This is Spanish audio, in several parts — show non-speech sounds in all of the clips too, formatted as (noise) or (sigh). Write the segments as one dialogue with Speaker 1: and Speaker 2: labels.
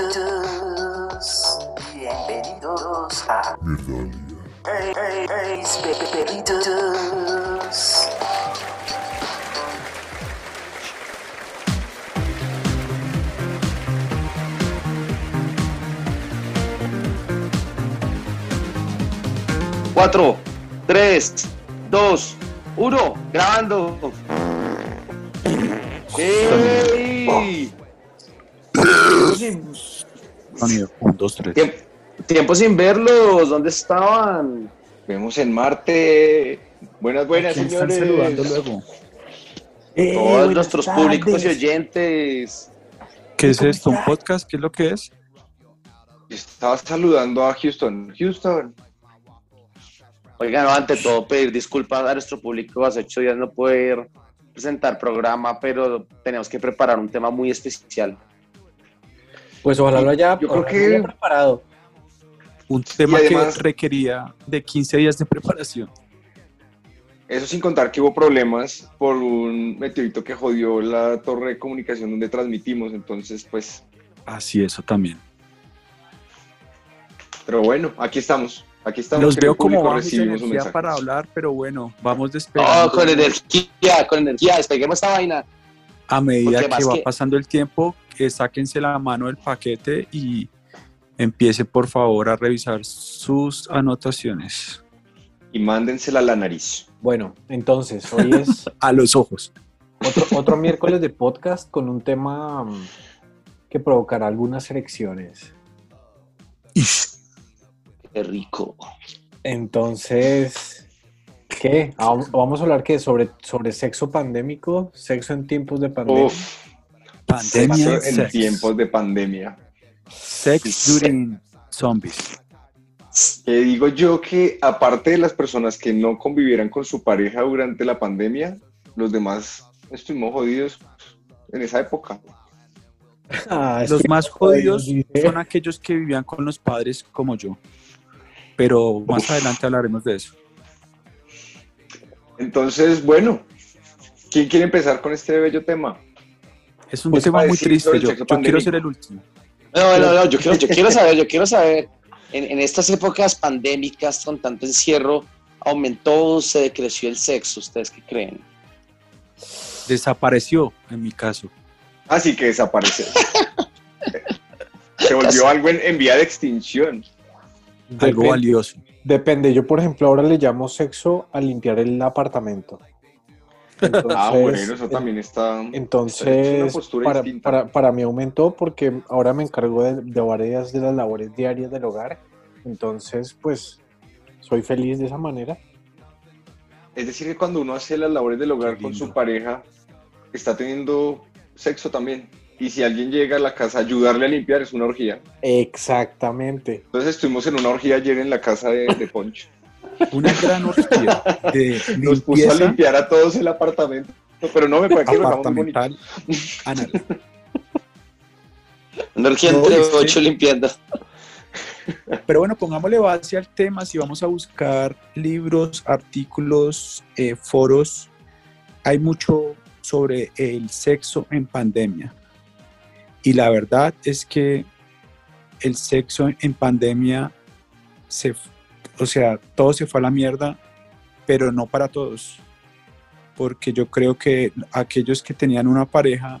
Speaker 1: Bienvenidos, bienvenidos a Hey, hey, hey, Perritos.
Speaker 2: Cuatro, tres, dos, uno, grabando. ¡Ey!
Speaker 3: Sonido, un, dos, tres.
Speaker 2: Tiempo, tiempo sin verlos, ¿dónde estaban?
Speaker 4: Vemos en Marte. Buenas, buenas,
Speaker 3: ¿Quién están
Speaker 4: señores.
Speaker 3: saludando luego?
Speaker 2: Todos
Speaker 5: Eh,
Speaker 2: nuestros
Speaker 5: tardes.
Speaker 2: públicos y oyentes.
Speaker 3: ¿Qué es
Speaker 5: ¿Cómo
Speaker 3: esto? ¿Un podcast? ¿Qué es lo que es?
Speaker 4: Estaba saludando a Houston. Houston.
Speaker 2: Oigan, no, ante todo pedir disculpas a nuestro público, hace ocho días no poder presentar programa, pero tenemos que preparar un tema muy especial.
Speaker 5: Pues ojalá lo haya,
Speaker 4: Yo creo que-
Speaker 5: lo haya preparado.
Speaker 3: Un tema
Speaker 4: además-
Speaker 3: que requería de 15 días de preparación.
Speaker 4: Eso sin contar que hubo problemas por un meteorito que jodió la torre de comunicación donde transmitimos. Entonces, pues,
Speaker 3: Así, eso también.
Speaker 4: pero bueno, aquí estamos. Aquí estamos.
Speaker 3: Los veo como de
Speaker 4: recibimos un
Speaker 3: energía
Speaker 4: mensaje.
Speaker 3: para hablar, pero bueno, vamos despegando.
Speaker 2: Oh, con energía, con energía, despeguemos esta vaina.
Speaker 3: A medida
Speaker 2: Porque
Speaker 3: que va
Speaker 2: que-
Speaker 3: pasando el tiempo, que sáquense la mano del paquete y empiece por favor a revisar sus anotaciones.
Speaker 4: Y mándensela a la nariz.
Speaker 5: Bueno, entonces, hoy es (laughs)
Speaker 3: A los ojos.
Speaker 5: otro, otro miércoles de podcast con un tema mm, que provocará algunas elecciones.
Speaker 2: Qué rico.
Speaker 5: Entonces, ¿qué? Ah, Vamos a hablar qué? Sobre, sobre sexo pandémico, sexo en tiempos de pandemia.
Speaker 4: Uf,
Speaker 3: Pandemia
Speaker 4: en
Speaker 3: sex.
Speaker 4: tiempos de pandemia.
Speaker 3: Sex during zombies.
Speaker 4: Que digo yo que aparte de las personas que no convivieran con su pareja durante la pandemia, los demás estuvimos jodidos en esa época.
Speaker 5: Ah,
Speaker 3: Los más jodidos son aquellos que vivían con los padres como yo. Pero más
Speaker 4: Uf.
Speaker 3: adelante hablaremos de eso.
Speaker 4: Entonces, bueno, ¿quién quiere empezar con este bello tema?
Speaker 3: Es un
Speaker 4: Pues
Speaker 3: tema muy triste. Yo, yo quiero ser el último.
Speaker 2: No, no, no, yo quiero, yo quiero (laughs) saber, yo quiero saber, en, en estas épocas pandémicas con tanto encierro, ¿aumentó o se decreció el sexo? ¿Ustedes qué creen?
Speaker 3: Desapareció en mi caso.
Speaker 4: Así que desapareció. Se volvió algo en, en vía de extinción.
Speaker 3: Algo valioso.
Speaker 5: Depende, yo por ejemplo ahora le llamo sexo a limpiar el apartamento. Entonces,
Speaker 4: Ah, bueno, eso también está...
Speaker 5: Entonces, para, para, para mí aumentó porque ahora me encargo de, de varias de las labores diarias del hogar. Entonces, pues, soy feliz de esa manera.
Speaker 4: Es decir, que cuando uno hace las labores del hogar con su pareja, está teniendo sexo también. Y si alguien llega a la casa a ayudarle a limpiar, es una orgía.
Speaker 5: Exactamente.
Speaker 4: Entonces estuvimos en una orgía ayer en la casa de, de Poncho.
Speaker 3: Una gran orgía de
Speaker 4: Nos puso a limpiar a todos el apartamento. Pero no me parece que lo muy bonito.
Speaker 3: apartamental anal.
Speaker 2: Una orgía entre ocho limpiando.
Speaker 3: Pero bueno, pongámosle base al tema. Si vamos a buscar libros, artículos, eh, foros, hay mucho sobre el sexo en pandemia. Y la verdad es que el sexo en pandemia, se, o sea, todo se fue a la mierda, pero no para todos. Porque yo creo que aquellos que tenían una pareja,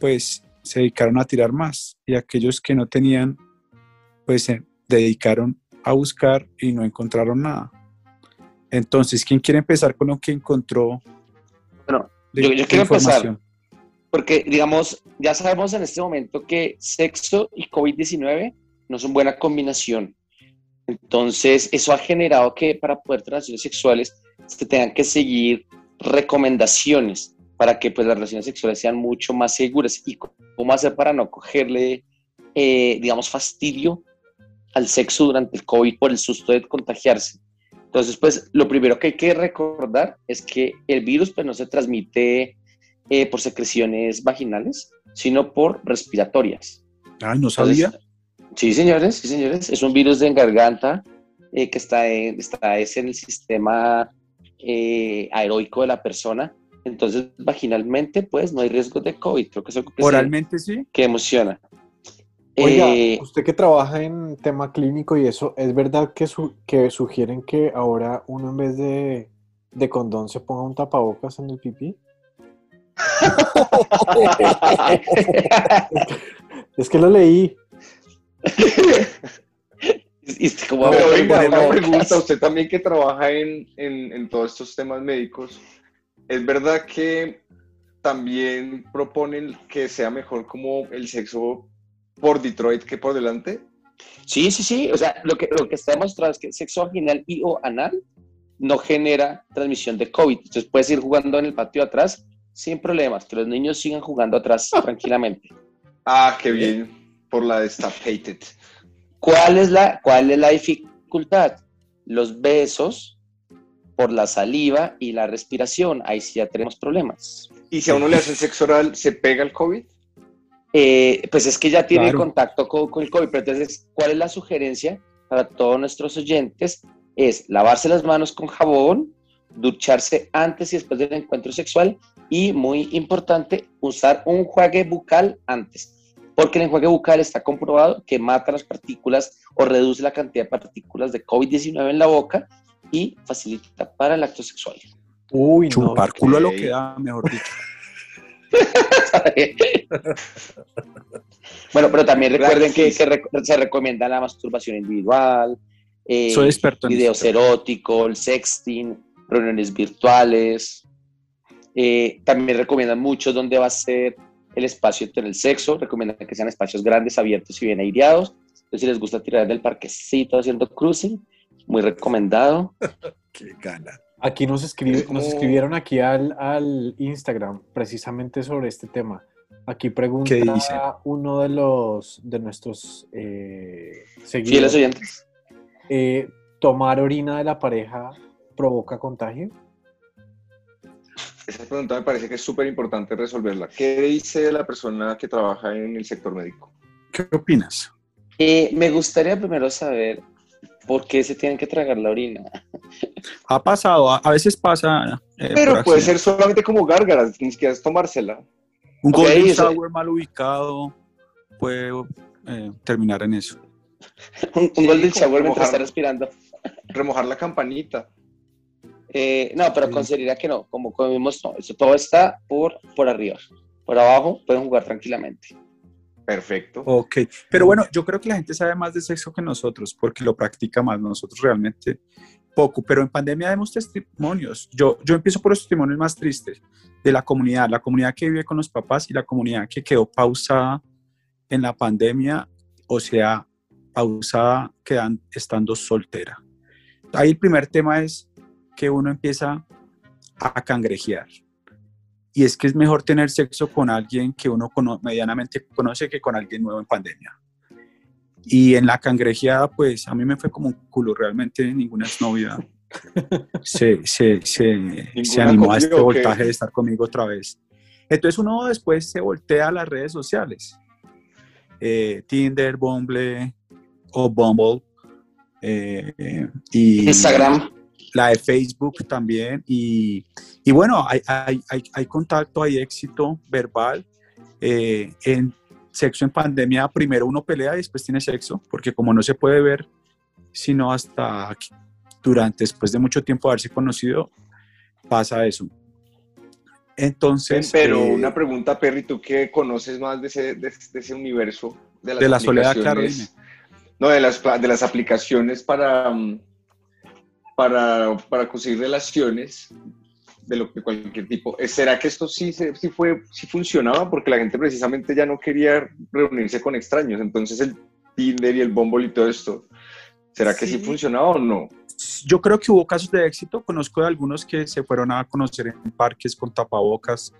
Speaker 3: pues se dedicaron a tirar más. Y aquellos que no tenían, pues se dedicaron a buscar y no encontraron nada. Entonces, ¿quién quiere empezar con lo que encontró?
Speaker 2: Bueno,
Speaker 3: de-
Speaker 2: yo- yo quiero empezar. Porque, digamos, ya sabemos en este momento que sexo y COVID-19 no son buena combinación. Entonces, eso ha generado que para poder tener relaciones sexuales se tengan que seguir recomendaciones para que pues, las relaciones sexuales sean mucho más seguras. ¿Y cómo hacer para no cogerle, eh, digamos, fastidio al sexo durante el COVID por el susto de contagiarse? Entonces, pues, lo primero que hay que recordar es que el virus pues, no se transmite eh, por secreciones vaginales, sino por respiratorias.
Speaker 3: Ay, no
Speaker 2: Entonces,
Speaker 3: sabía.
Speaker 2: Sí, señores, sí, señores. Es un virus de garganta eh, que está en, está es en el sistema eh, aeroico de la persona. Entonces, vaginalmente, pues, no hay riesgo de COVID. Creo que es algo que,
Speaker 3: Oralmente sí.
Speaker 2: que emociona.
Speaker 5: Oiga,
Speaker 2: Eh,
Speaker 5: usted que trabaja en tema clínico y eso, ¿es verdad que, su- que sugieren que ahora uno en vez de, de condón se ponga un tapabocas en el pipí? (laughs) Es que lo leí.
Speaker 2: Y usted como
Speaker 4: Pero
Speaker 2: "Bueno,
Speaker 4: venga, una
Speaker 2: no".
Speaker 4: pregunta, usted también que trabaja en, en, en todos estos temas médicos, ¿es verdad que también proponen que sea mejor como el sexo por Detroit que por delante?
Speaker 2: Sí, sí, sí. O sea, lo que, lo que está demostrado es que sexo vaginal y o anal no genera transmisión de COVID. Entonces puedes ir jugando en el patio atrás sin problemas, que los niños sigan jugando atrás tranquilamente.
Speaker 4: Ah, qué bien, por la destapated.
Speaker 2: ¿Cuál es la, cuál es la dificultad? Los besos por la saliva y la respiración. Ahí sí ya tenemos problemas.
Speaker 4: ¿Y si a uno le hacen sexo oral, se pega el COVID?
Speaker 2: Eh, pues es que ya tiene
Speaker 3: Claro.
Speaker 2: contacto con, con el COVID, pero entonces, ¿cuál es la sugerencia para todos nuestros oyentes? Es lavarse las manos con jabón, ducharse antes y después del encuentro sexual y, muy importante, usar un enjuague bucal antes, porque el enjuague bucal está comprobado que mata las partículas o reduce la cantidad de partículas de COVID-19 en la boca y facilita para el acto sexual.
Speaker 5: Uy, no.
Speaker 3: Chupar culo a lo que da, mejor (laughs) dicho.
Speaker 2: bueno, pero también recuerden que,
Speaker 4: Gracias.
Speaker 2: que rec- se recomienda la masturbación individual, eh,
Speaker 3: Soy experto en
Speaker 2: videos eróticos, el sexting, reuniones virtuales. Eh, también recomiendan mucho dónde va a ser el espacio entre el sexo. Recomiendan que sean espacios grandes, abiertos y bien aireados. Entonces, si les gusta tirar del parquecito haciendo cruising, muy recomendado. (laughs)
Speaker 3: Qué gana.
Speaker 5: Aquí nos, escribe, nos escribieron aquí al, al Instagram precisamente sobre este tema. Aquí pregunta
Speaker 3: ¿Qué dice?
Speaker 5: uno de los de nuestros eh,
Speaker 2: Fieles
Speaker 5: seguidores.
Speaker 2: oyentes.
Speaker 5: eh, ¿Tomar orina de la pareja provoca contagio?
Speaker 4: Esa pregunta me parece que es súper importante resolverla. ¿Qué dice la persona que trabaja en el sector médico?
Speaker 3: ¿Qué opinas?
Speaker 2: Eh, me gustaría primero saber por qué se tienen que tragar la orina.
Speaker 3: Ha pasado, a, a veces pasa. eh,
Speaker 4: Pero puede ser solamente como gárgaras, ni siquiera es tomársela.
Speaker 3: Un
Speaker 2: Ok,
Speaker 3: golden mal ubicado puede eh, terminar en eso.
Speaker 2: Un, un
Speaker 4: Sí,
Speaker 2: golden shower mientras está respirando.
Speaker 4: Remojar la campanita.
Speaker 2: Eh, no, pero
Speaker 3: Sí.
Speaker 2: consideraría que no, como comimos, no, eso todo está por, por arriba. Por abajo pueden jugar tranquilamente.
Speaker 4: Perfecto.
Speaker 3: Ok, pero bueno, yo creo que la gente sabe más de sexo que nosotros porque lo practica más, nosotros realmente poco, pero en pandemia vemos testimonios. Yo, yo empiezo por los testimonios más tristes de la comunidad, la comunidad que vive con los papás y la comunidad que quedó pausada en la pandemia, o sea, pausada quedan estando soltera. Ahí el primer tema es que uno empieza a cangrejear. Y es que es mejor tener sexo con alguien que uno cono- medianamente conoce que con alguien nuevo en pandemia. Y en la cangrejeada, pues a mí me fue como un culo, realmente ninguna exnovia (laughs) se, se, se, se animó a este voltaje de estar conmigo otra vez. Entonces uno después se voltea a las redes sociales. Eh, Tinder, Bumble o Bumble. eh, eh, y
Speaker 2: Instagram.
Speaker 3: La de Facebook también. Y, y bueno, hay, hay, hay, hay contacto, hay éxito verbal. Eh, en sexo en pandemia, primero uno pelea y después tiene sexo, porque como no se puede ver, sino hasta que- durante, después de mucho tiempo de haberse conocido, pasa eso. Entonces,
Speaker 4: Pero
Speaker 3: eh,
Speaker 4: una pregunta, Perry, tú que conoces más de ese, de, de ese universo de las
Speaker 3: De la soledad,
Speaker 4: No, de las, de las aplicaciones para, mm, para, para conseguir relaciones de lo que cualquier tipo. Eh, ¿Será que esto sí, sí, fue, sí funcionaba? Porque la gente precisamente ya no quería reunirse con extraños. Entonces el Tinder y el Bumble y todo esto, ¿será que sí
Speaker 3: Sí.
Speaker 4: funcionaba o no?
Speaker 3: yo creo que hubo casos de éxito. Conozco de algunos que se fueron a conocer en parques con tapabocas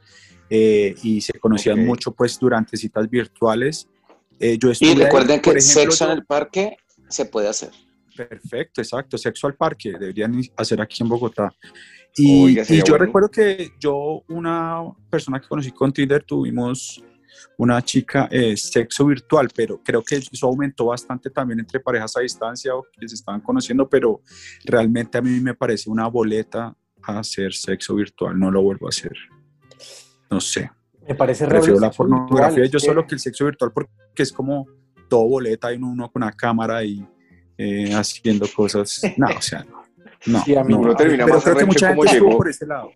Speaker 3: eh, y se conocían
Speaker 4: Ok.
Speaker 3: mucho pues durante citas virtuales. Eh, yo estuve
Speaker 2: Y
Speaker 3: ahí,
Speaker 2: recuerden que
Speaker 3: por ejemplo,
Speaker 2: sexo en el parque se puede hacer.
Speaker 3: Perfecto, exacto. Sexo al parque, deberían hacer aquí en Bogotá. Y,
Speaker 4: Oiga,
Speaker 3: y
Speaker 4: sería
Speaker 3: yo
Speaker 4: bueno.
Speaker 3: recuerdo que yo, una persona que conocí con Tinder, tuvimos una chica eh, sexo virtual, pero creo que eso aumentó bastante también entre parejas a distancia o que se estaban conociendo, pero realmente a mí me parece una boleta hacer sexo virtual, no lo vuelvo a hacer. No sé,
Speaker 5: Me parece raro
Speaker 3: prefiero la pornografía
Speaker 5: virtual,
Speaker 3: yo
Speaker 5: es
Speaker 3: solo
Speaker 5: que-
Speaker 3: que el sexo virtual porque es como todo boleta y uno con una cámara y eh, haciendo cosas. No, o sea, no. (laughs) No,
Speaker 5: Sí, a mí
Speaker 3: no.
Speaker 5: uno
Speaker 4: termina
Speaker 3: pero creo que mucha
Speaker 4: como
Speaker 3: gente
Speaker 4: llegó.
Speaker 3: por ese lado.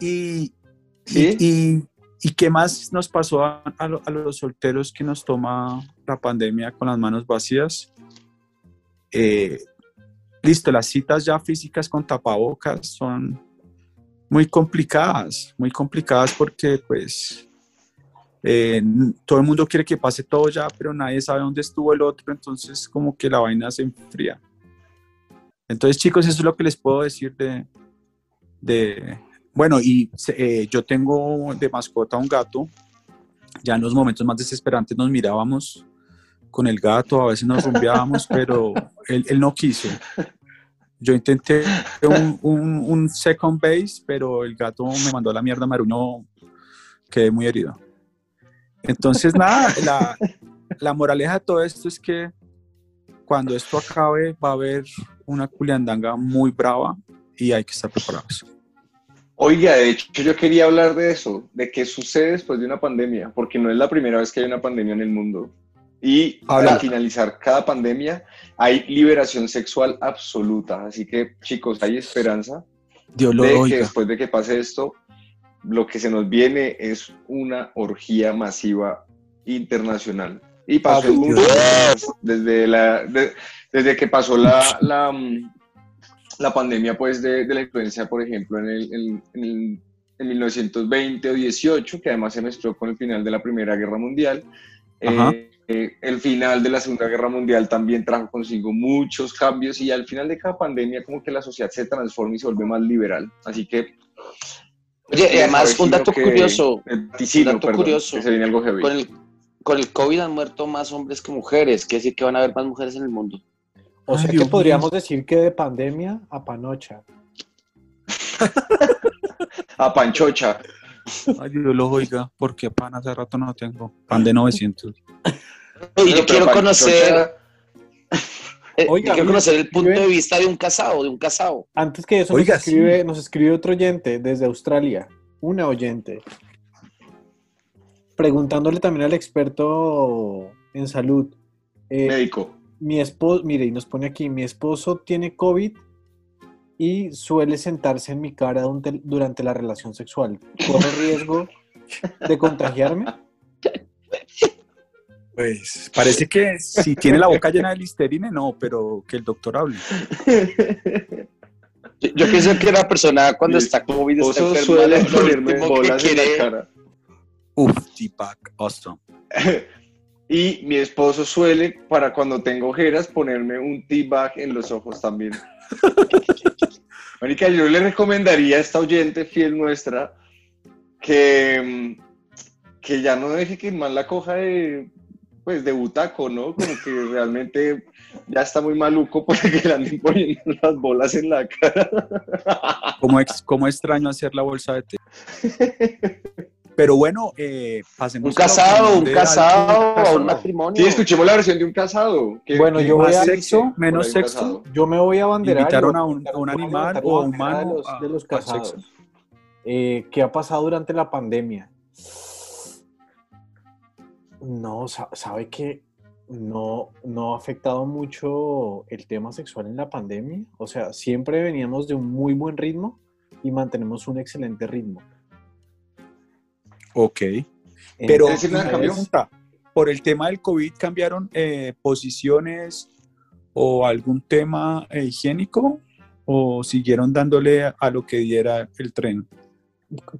Speaker 3: Y,
Speaker 4: ¿Sí?
Speaker 3: y, y, ¿y qué más nos pasó a, a lo- a los solteros que nos toma la pandemia con las manos vacías? Eh, listo, las citas ya físicas con tapabocas son muy complicadas, muy complicadas porque pues eh, todo el mundo quiere que pase todo ya, pero nadie sabe dónde estuvo el otro, entonces como que la vaina se enfría. Entonces chicos, eso es lo que les puedo decir de, de bueno, y eh, yo tengo de mascota un gato, ya en los momentos más desesperantes nos mirábamos con el gato, a veces nos rumbeábamos, (laughs) pero él, él no quiso. Yo intenté un, un- un second base, pero el gato me mandó a la mierda, Maruño, quedé muy herido. Entonces, nada, la, la moraleja de todo esto es que cuando esto acabe va a haber una culiandanga muy brava y hay que estar preparados.
Speaker 4: Oiga, de hecho, yo quería hablar de eso, de qué sucede después de una pandemia, porque no es la primera vez que hay una pandemia en el mundo. Y
Speaker 3: Habla.
Speaker 4: al finalizar cada pandemia hay liberación sexual absoluta. Así que, chicos, hay esperanza
Speaker 3: Dios lo
Speaker 4: de que
Speaker 3: oiga.
Speaker 4: después de que pase esto, lo que se nos viene es una orgía masiva internacional. Y pasó países, desde, la, de- desde que pasó la, la, la pandemia pues, de, de la influencia, por ejemplo, en, el, en, en el- en 1920 o 18, que además se mezcló con el final de la Primera Guerra Mundial. Eh, eh, el final de la Segunda Guerra Mundial también trajo consigo muchos cambios y al final de cada pandemia como que la sociedad se transforma y se vuelve más liberal. Así que...
Speaker 2: Oye, y además, un dato
Speaker 4: que-
Speaker 2: curioso, un dato
Speaker 4: perdón,
Speaker 2: curioso.
Speaker 4: que se viene algo heavy.
Speaker 2: con el, con el COVID han muerto más hombres que mujeres, quiere decir que van a haber más mujeres en el mundo.
Speaker 5: O
Speaker 3: Ay,
Speaker 5: sea
Speaker 3: Dios
Speaker 5: que podríamos decir que de pandemia a panocha. (laughs)
Speaker 4: A Panchocha.
Speaker 3: Ay, Dios lo oiga, porque pan hace rato no tengo. Pan de 900.
Speaker 2: Y yo quiero conocer,
Speaker 5: Oiga,
Speaker 2: yo quiero conocer el punto
Speaker 5: escribe-
Speaker 2: de vista de un casado, de un casado.
Speaker 5: Antes que eso
Speaker 3: Oiga,
Speaker 5: nos, escribe, nos escribe otro oyente desde Australia, una oyente, preguntándole también al experto en salud. eh,
Speaker 4: Médico.
Speaker 5: mi esposo, mire, y nos pone aquí, mi esposo tiene COVID y suele sentarse en mi cara durante, la relación sexual. ¿Corro riesgo de contagiarme?
Speaker 3: Pues parece que si tiene la boca llena de listerine, no, pero que el doctor hable.
Speaker 2: Yo, yo pienso que la persona cuando está COVID está
Speaker 4: Esposo
Speaker 2: enferma,
Speaker 4: suele ponerme bolas en la cara.
Speaker 3: Uf, Deepak, awesome. (laughs)
Speaker 4: Y mi esposo suele, para cuando tengo ojeras, ponerme un T-bag en los ojos también. (laughs) Marica, yo le recomendaría a esta oyente fiel nuestra que, mm, que ya no deje que man la coja de, pues, de butaco, ¿no? Como que realmente ya está muy maluco para que le anden poniendo las bolas en la cara.
Speaker 3: Cómo, ex- cómo extraño hacer la bolsa de té. Pero bueno, eh, pasemos
Speaker 2: Un casado, un casado, a un matrimonio.
Speaker 4: Sí, escuchemos la versión de un casado. ¿Qué-
Speaker 5: Bueno, yo voy a-
Speaker 3: sexo, menos sexo.
Speaker 5: Yo me voy a abanderar.
Speaker 3: Invitaron a un- a un animal o a un humano
Speaker 5: de los,
Speaker 3: a-
Speaker 5: de los casados. Eh, ¿Qué ha pasado durante la pandemia? No, sa- sabe que no, no ha afectado mucho el tema sexual en la pandemia. O sea, siempre veníamos de un muy buen ritmo y mantenemos un excelente ritmo.
Speaker 3: Ok. Pero una por el tema del COVID cambiaron eh, posiciones o algún tema higiénico o siguieron dándole a lo que diera el tren.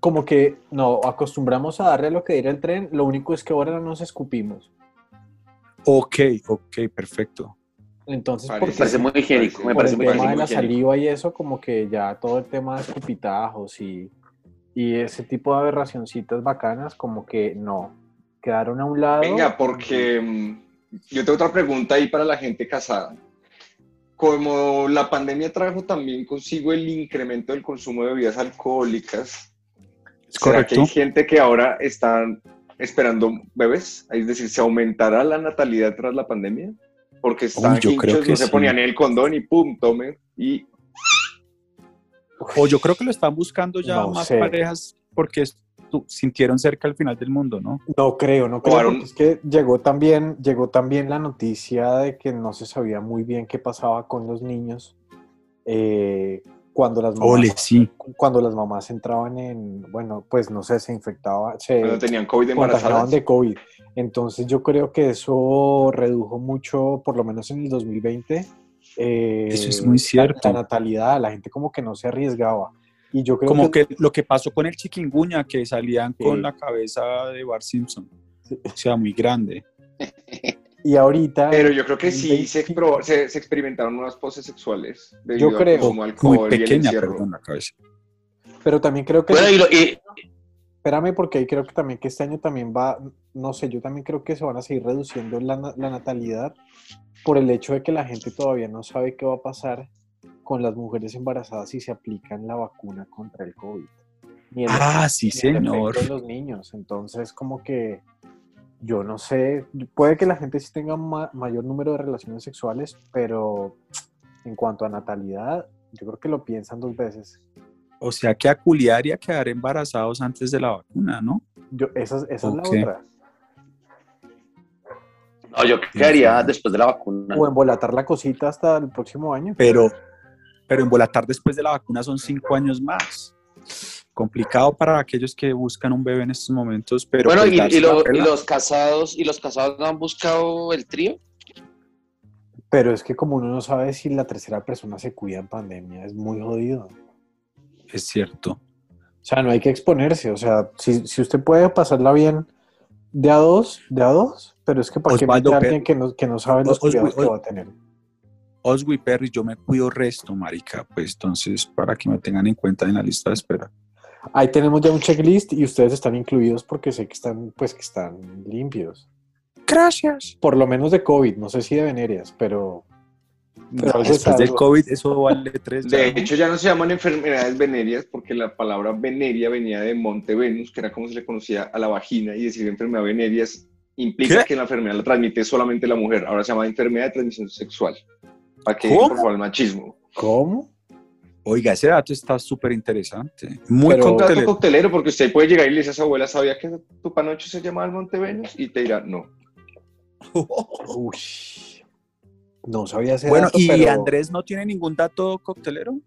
Speaker 5: Como que no acostumbramos a darle lo que diera el tren, lo único es que ahora no nos escupimos.
Speaker 3: Ok, ok, perfecto.
Speaker 5: Entonces,
Speaker 4: Parece-
Speaker 5: por,
Speaker 2: Me parece muy higiénico, me parece
Speaker 5: el
Speaker 2: muy
Speaker 5: tema de la
Speaker 4: higiénico.
Speaker 5: saliva y eso, como que ya todo el tema de escupitajos y, y ese tipo de aberracioncitas bacanas, como que no, quedaron a un lado.
Speaker 4: Venga, porque mm, yo tengo otra pregunta ahí para la gente casada. Como la pandemia trajo también consigo el incremento del consumo de bebidas alcohólicas,
Speaker 3: Es
Speaker 4: ¿será que hay gente que ahora están esperando bebés? Es decir, ¿se aumentará la natalidad tras la pandemia? Porque están
Speaker 3: Uy, yo creo
Speaker 4: hinchos,
Speaker 3: que
Speaker 4: no se
Speaker 3: sí.
Speaker 4: ponían el condón y pum, tomen. Y
Speaker 3: O yo creo que lo están buscando ya
Speaker 5: No
Speaker 3: más
Speaker 5: sé.
Speaker 3: parejas porque sintieron cerca al final del mundo, ¿no?
Speaker 5: No creo, no creo. Es que llegó también, llegó también la noticia de que no se sabía muy bien qué pasaba con los niños eh, cuando las mamás,
Speaker 3: Ole, sí.
Speaker 5: cuando las mamás entraban en, bueno, pues no sé, se infectaba, se
Speaker 4: Cuando tenían COVID
Speaker 5: contagiaban de COVID. Entonces yo creo que eso redujo mucho, por lo menos en el 2020. eh,
Speaker 3: Eso es muy cierto.
Speaker 5: La, la natalidad, la gente como que no se arriesgaba. Y yo creo
Speaker 3: Como
Speaker 5: que,
Speaker 3: que lo que pasó con el chiquinguña, que salían
Speaker 5: Sí.
Speaker 3: con la cabeza de Bart Simpson. O sea, muy grande. (laughs)
Speaker 5: y ahorita
Speaker 4: Pero yo creo que sí
Speaker 5: 20.
Speaker 4: se, expro- se, se experimentaron unas poses sexuales debido
Speaker 5: Yo creo.
Speaker 4: consumo de
Speaker 3: Muy
Speaker 4: alcohol y el
Speaker 3: pequeña,
Speaker 4: encierro.
Speaker 3: perdón, la cabeza.
Speaker 5: pero también creo que
Speaker 2: Bueno, y, lo- y-
Speaker 5: Espérame, porque ahí creo que también que este año también va, no sé, yo también creo que se van a seguir reduciendo la, la natalidad por el hecho de que la gente todavía no sabe qué va a pasar con las mujeres embarazadas si se aplican la vacuna contra el COVID. Ni el
Speaker 3: Ah, sí,
Speaker 5: ni el
Speaker 3: señor.
Speaker 5: en los niños. Entonces, como que yo no sé, puede que la gente sí tenga ma- mayor número de relaciones sexuales, pero en cuanto a natalidad, yo creo que lo piensan dos veces.
Speaker 3: O sea, que a culiar y a quedar embarazados antes de la vacuna, ¿no?
Speaker 5: Yo, esa, esa
Speaker 3: Ok.
Speaker 5: es la otra.
Speaker 2: no, yo qué haría después de la vacuna.
Speaker 5: O embolatar la cosita hasta el próximo año.
Speaker 3: Pero, pero embolatar después de la vacuna son cinco años más. Complicado para aquellos que buscan un bebé en estos momentos, pero
Speaker 2: bueno,
Speaker 3: pues,
Speaker 2: y, lo- los casados, y los casados no han buscado el trío.
Speaker 5: Pero es que como uno no sabe si la tercera persona se cuida en pandemia, es muy jodido.
Speaker 3: es cierto.
Speaker 5: O sea, no hay que exponerse. O sea, si, si usted puede pasarla bien de a dos, de a dos, pero es que para qué
Speaker 3: Osvaldo
Speaker 5: mete a alguien que no, que no sabe los
Speaker 3: Os- Os-
Speaker 5: cuidados que va a tener.
Speaker 3: Oswi Perry, yo me cuido resto, marica, pues entonces para que me tengan en cuenta en la lista de espera.
Speaker 5: Ahí tenemos ya un checklist y ustedes están incluidos porque sé que están, pues, que están limpios.
Speaker 3: Gracias.
Speaker 5: Por lo menos de COVID, no sé si de venerias, pero Pero
Speaker 3: después del. COVID eso vale tres. ya,
Speaker 4: De
Speaker 3: ¿no?
Speaker 4: hecho, ya no se llaman enfermedades venéreas porque la palabra veneria venía de Monte Venus, que era como se le conocía a la vagina, y decir enfermedad venérea es- implica
Speaker 3: ¿Qué?
Speaker 4: que la enfermedad la transmite solamente la mujer. Ahora se llama enfermedad de transmisión sexual. Para que
Speaker 3: ¿Cómo?
Speaker 4: por favor el machismo.
Speaker 5: ¿cómo?
Speaker 3: Oiga, ese dato está súper interesante. Muy
Speaker 5: Pero-
Speaker 4: Un dato
Speaker 3: coctelero.
Speaker 4: coctelero, porque usted puede llegar y le dice a su abuela, ¿sabía que tu panocho se llamaba el Monte Venus? Y te dirá, no. (laughs)
Speaker 5: Uy, no sabía ese
Speaker 3: Bueno,
Speaker 5: dato,
Speaker 3: ¿y
Speaker 5: pero-
Speaker 3: Andrés no tiene ningún dato coctelero?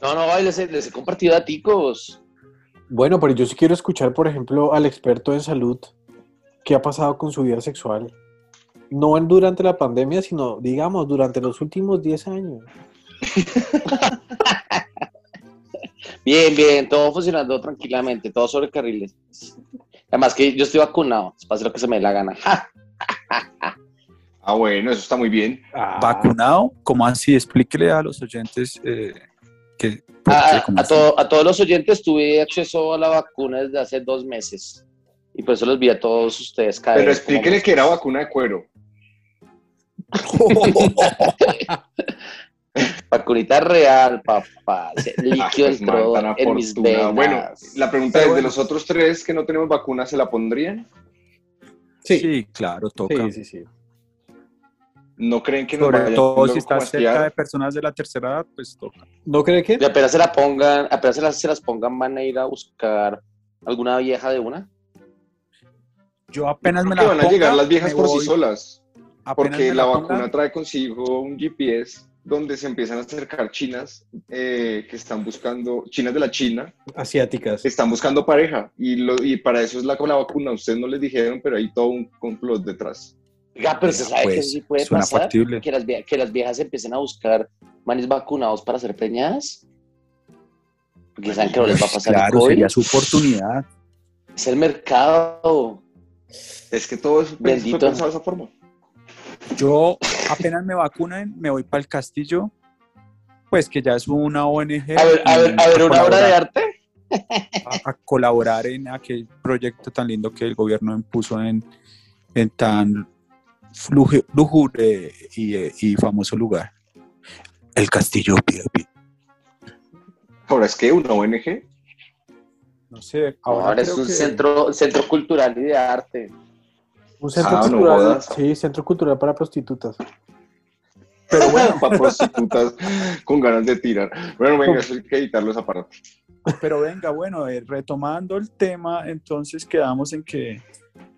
Speaker 2: No, no, les, he- les he compartido daticos.
Speaker 5: Bueno, pero yo sí quiero escuchar, por ejemplo, al experto en salud qué ha pasado con su vida sexual. No en- durante la pandemia, sino, digamos, durante los últimos 10 años. (laughs)
Speaker 2: Bien, bien, todo funcionando tranquilamente, todo sobre carriles. Además que yo estoy vacunado, pase lo que se me dé la gana. (laughs)
Speaker 4: Ah, bueno, eso está muy bien.
Speaker 5: Ah,
Speaker 3: ¿Vacunado? ¿Cómo así? Explíquele a los oyentes eh, que... qué,
Speaker 2: A, todo- a todos los oyentes tuve acceso a la vacuna desde hace dos meses. Y por eso los vi a todos ustedes caer.
Speaker 4: Pero explíquele que era vacuna de cuero. (laughs)
Speaker 2: Vacunita real, papá. (laughs)
Speaker 4: Ah,
Speaker 2: entró
Speaker 4: tan
Speaker 2: en mis venas.
Speaker 4: Bueno, la pregunta
Speaker 3: Pero
Speaker 4: es, ¿de los otros tres que no tenemos vacuna, se la pondrían?
Speaker 5: Sí,
Speaker 3: Sí, claro, toca.
Speaker 5: sí, sí, sí.
Speaker 4: ¿No creen que nos
Speaker 3: Sobre
Speaker 4: vayan
Speaker 3: todo si estás cerca de personas de la tercera edad, pues toca.
Speaker 5: ¿No cree que?
Speaker 2: Y apenas se la pongan, apenas se las, se las pongan, van a ir a buscar alguna vieja de una.
Speaker 3: Yo apenas me la
Speaker 4: que van a llegar las viejas por
Speaker 3: voy-
Speaker 4: sí solas,
Speaker 3: apenas
Speaker 4: porque la
Speaker 3: ponga,
Speaker 4: vacuna trae consigo un GPS donde se empiezan a acercar chinas eh, que están buscando, chinas de la China,
Speaker 5: Asiáticas.
Speaker 4: que están buscando pareja y, lo, y para eso es la, la vacuna. Ustedes no les dijeron, pero hay todo un complot detrás.
Speaker 2: Oiga, pero se
Speaker 3: Vea,
Speaker 2: sabe que
Speaker 3: pues,
Speaker 2: eso sí puede
Speaker 3: suena
Speaker 2: pasar.
Speaker 3: factible.
Speaker 2: Que las, que las viejas empiecen a buscar manes vacunados para ser preñadas. Porque saben que no les va a pasar el
Speaker 3: Claro,
Speaker 2: COVID.
Speaker 3: sería su oportunidad.
Speaker 2: Es el mercado.
Speaker 4: Es que todo fue
Speaker 2: Bendito.
Speaker 4: pensado de esa forma.
Speaker 3: Yo apenas me vacunen, me voy para el castillo, pues que ya es una ONG.
Speaker 2: A ver, a
Speaker 3: y
Speaker 2: ver, a ver una obra de
Speaker 3: colaborar-
Speaker 2: arte.
Speaker 3: A, a colaborar en aquel proyecto tan lindo que el gobierno impuso en, en tan lúgubre y, y famoso lugar. El castillo.
Speaker 4: Ahora es que una ONG,
Speaker 3: No sé,
Speaker 2: Ahora,
Speaker 3: ahora,
Speaker 2: es un
Speaker 3: que-
Speaker 2: centro, centro cultural y de arte.
Speaker 5: Un centro
Speaker 4: Ah, no
Speaker 5: cultural.
Speaker 4: jodas.
Speaker 5: sí, centro cultural para prostitutas.
Speaker 4: pero (laughs) bueno, para prostitutas con ganas de tirar. Bueno, venga, eso hay que editarlo esa parte.
Speaker 3: pero venga, bueno, eh, retomando el tema, entonces quedamos en que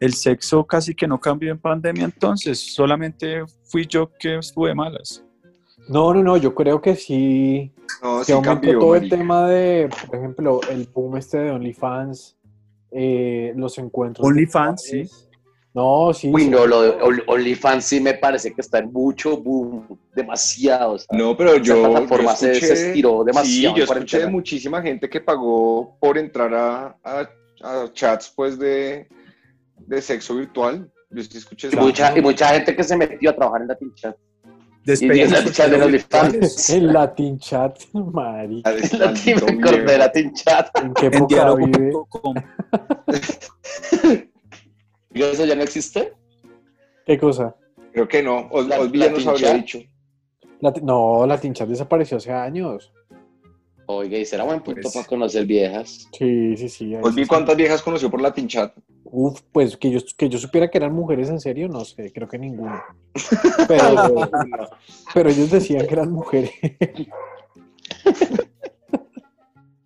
Speaker 3: el sexo casi que no cambió en pandemia, entonces solamente fui yo que estuve malas.
Speaker 5: No, no, no, yo creo que sí.
Speaker 4: No, sí
Speaker 5: aumentó
Speaker 4: cambió,
Speaker 5: todo el tema de, por ejemplo, el boom este de OnlyFans, eh, los encuentros.
Speaker 3: OnlyFans, sí.
Speaker 5: No, sí.
Speaker 2: Uy,
Speaker 5: sí.
Speaker 2: no, lo de Only- OnlyFans sí me parece que está en mucho boom, demasiado. ¿sabes?
Speaker 4: No, pero
Speaker 2: Esa
Speaker 4: yo, yo
Speaker 2: plataforma se-
Speaker 4: escuché,
Speaker 2: se estiró demasiado
Speaker 4: Sí,
Speaker 2: en
Speaker 4: yo escuché de muchísima gente que pagó por entrar a, a- a chats pues de, de sexo virtual. Yo sí escuché
Speaker 2: Y
Speaker 4: eso.
Speaker 2: mucha, y mucha gente que se metió a trabajar en Latin Chat.
Speaker 3: Despedidas
Speaker 2: Y en chat de OnlyFans. (laughs)
Speaker 5: El Latin Chat, marica.
Speaker 4: De- (laughs)
Speaker 2: Latin. Latin Chat.
Speaker 5: ¿En qué
Speaker 3: en
Speaker 5: época vive? (laughs)
Speaker 2: ¿Y eso ya no existe?
Speaker 5: ¿Qué cosa?
Speaker 4: Creo que no. Os,
Speaker 2: La-
Speaker 4: Osvi ya nos habría dicho.
Speaker 5: No, Latin Chat desapareció hace años.
Speaker 2: Oiga, y será buen punto
Speaker 3: Pues-
Speaker 2: para conocer viejas.
Speaker 5: Sí, sí, sí. sí.
Speaker 4: ¿cuántas viejas conoció por Latin Chat?
Speaker 5: Uf, pues que yo, que yo supiera que eran mujeres en serio, no sé, creo que ninguna. (laughs) Pero, pero ellos decían que eran mujeres.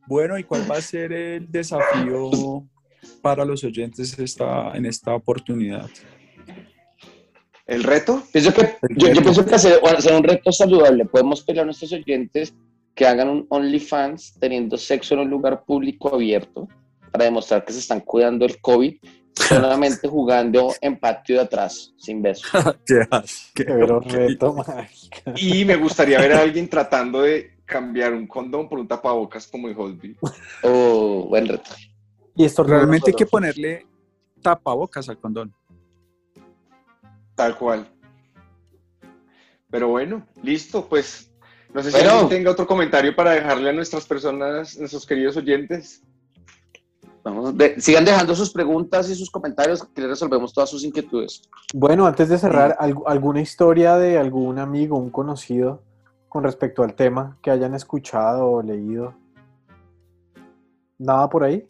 Speaker 3: Bueno, ¿y cuál va a ser el desafío para los oyentes esta, en esta oportunidad?
Speaker 4: ¿El reto?
Speaker 2: Pienso que, yo, yo pienso que hacer, hacer un reto saludable. Podemos pedir a nuestros oyentes que hagan un OnlyFans teniendo sexo en un lugar público abierto para demostrar que se están cuidando del COVID, (laughs) solamente jugando en patio de atrás, sin besos. (laughs)
Speaker 3: ¿Qué?
Speaker 5: Pero reto, (laughs) marica.
Speaker 4: Y me gustaría ver a alguien tratando de cambiar un condón por un tapabocas como dijo Osvi.
Speaker 2: Oh, buen reto.
Speaker 5: Y esto
Speaker 3: Realmente hay que ponerle tapabocas al condón.
Speaker 4: Tal cual. Pero bueno, listo, pues no sé si
Speaker 2: Bueno.
Speaker 4: alguien tenga otro comentario para dejarle a nuestras personas, nuestros queridos oyentes.
Speaker 2: Vamos, de- sigan dejando sus preguntas y sus comentarios que les resolvemos todas sus inquietudes.
Speaker 5: Bueno, antes de cerrar, ¿alg- ¿alguna historia de algún amigo, un conocido con respecto al tema que hayan escuchado o leído? ¿Nada por ahí?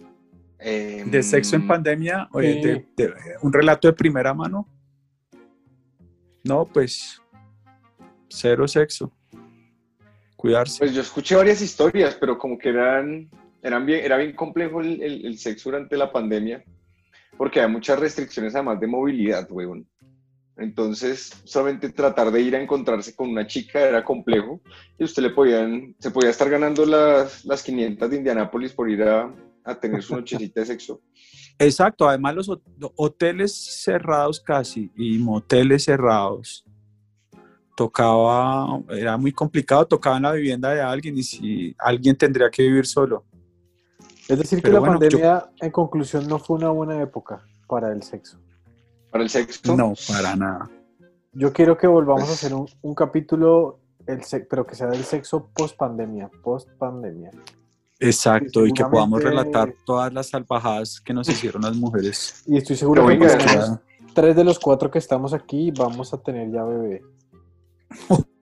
Speaker 4: Eh,
Speaker 3: De sexo en pandemia, o de-
Speaker 5: Sí.
Speaker 3: de- de- un relato de primera mano. No, pues cero sexo. Cuidarse.
Speaker 4: Pues yo escuché varias historias, pero como que eran, eran bien, era bien complejo el, el- el sexo durante la pandemia, porque había muchas restricciones además de movilidad, weón. Entonces, solamente tratar de ir a encontrarse con una chica era complejo y usted le podían, se podía estar ganando las, las 500 de Indianápolis por ir a, a tener su nochecita de sexo.
Speaker 3: Exacto, además los hot- hoteles cerrados casi y moteles cerrados. Tocaba, era muy complicado, tocaba en la vivienda de alguien y si alguien tendría que vivir solo.
Speaker 5: Es decir, que la
Speaker 3: bueno,
Speaker 5: pandemia, en conclusión, no fue una buena época para el sexo.
Speaker 4: Para el sexo.
Speaker 3: No, para nada.
Speaker 5: Yo quiero que volvamos a hacer un, un capítulo, el se- pero que sea del sexo post pandemia, post pandemia.
Speaker 3: Exacto, y que podamos relatar todas las salvajadas que nos hicieron las mujeres.
Speaker 5: Y estoy seguro que tres de los cuatro que estamos aquí vamos a tener ya bebé.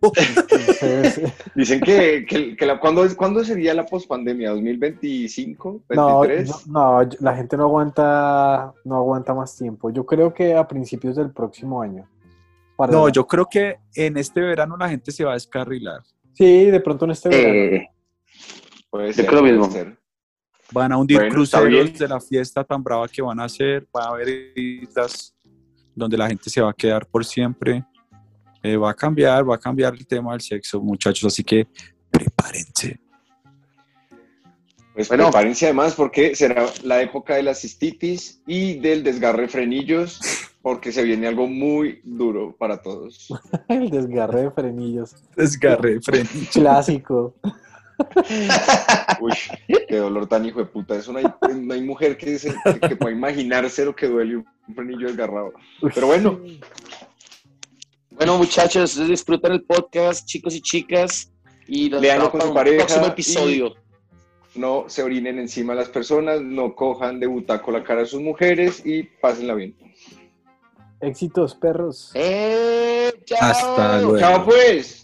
Speaker 5: Entonces, (laughs)
Speaker 4: Dicen que, que, que la, ¿cuándo, es- ¿cuándo sería la pospandemia? ¿2025?
Speaker 5: no,
Speaker 4: ¿23?
Speaker 5: yo- no, yo- la gente no aguanta, no aguanta más tiempo. Yo creo que a principios del próximo año. Para-
Speaker 3: No, yo creo que en este verano la gente se va a descarrilar.
Speaker 5: Sí, de pronto en este verano.
Speaker 2: Eh,
Speaker 4: Puede
Speaker 2: yo
Speaker 4: ser,
Speaker 2: creo lo
Speaker 4: puede
Speaker 2: mismo.
Speaker 4: ser.
Speaker 3: Van a hundir
Speaker 4: Bueno,
Speaker 3: cruceros de la fiesta tan brava que van a hacer. Va a haber islas donde la gente se va a quedar por siempre. Eh, va a cambiar, va a cambiar el tema del sexo, muchachos. Así que prepárense.
Speaker 4: Pues
Speaker 2: Bueno.
Speaker 4: prepárense además porque será la época de la cistitis y del desgarre frenillos, porque se viene algo muy duro para todos. (laughs)
Speaker 5: El desgarre de frenillos.
Speaker 3: Desgarre, freno.
Speaker 5: Clásico.
Speaker 4: Uy, qué dolor tan hijo de puta. Eso no hay, no hay mujer que, se, que, pueda imaginarse lo que duele un frenillo desgarrado. Pero bueno,
Speaker 2: bueno, muchachos, disfruten el podcast, chicos y chicas. Y los esperamos
Speaker 4: con su
Speaker 2: un
Speaker 4: pareja
Speaker 2: próximo episodio.
Speaker 4: no se orinen encima de las personas, no cojan de butaco la cara de sus mujeres y pásenla bien.
Speaker 5: Éxitos, perros.
Speaker 2: Eh, chao.
Speaker 3: Hasta luego.
Speaker 4: Chao pues.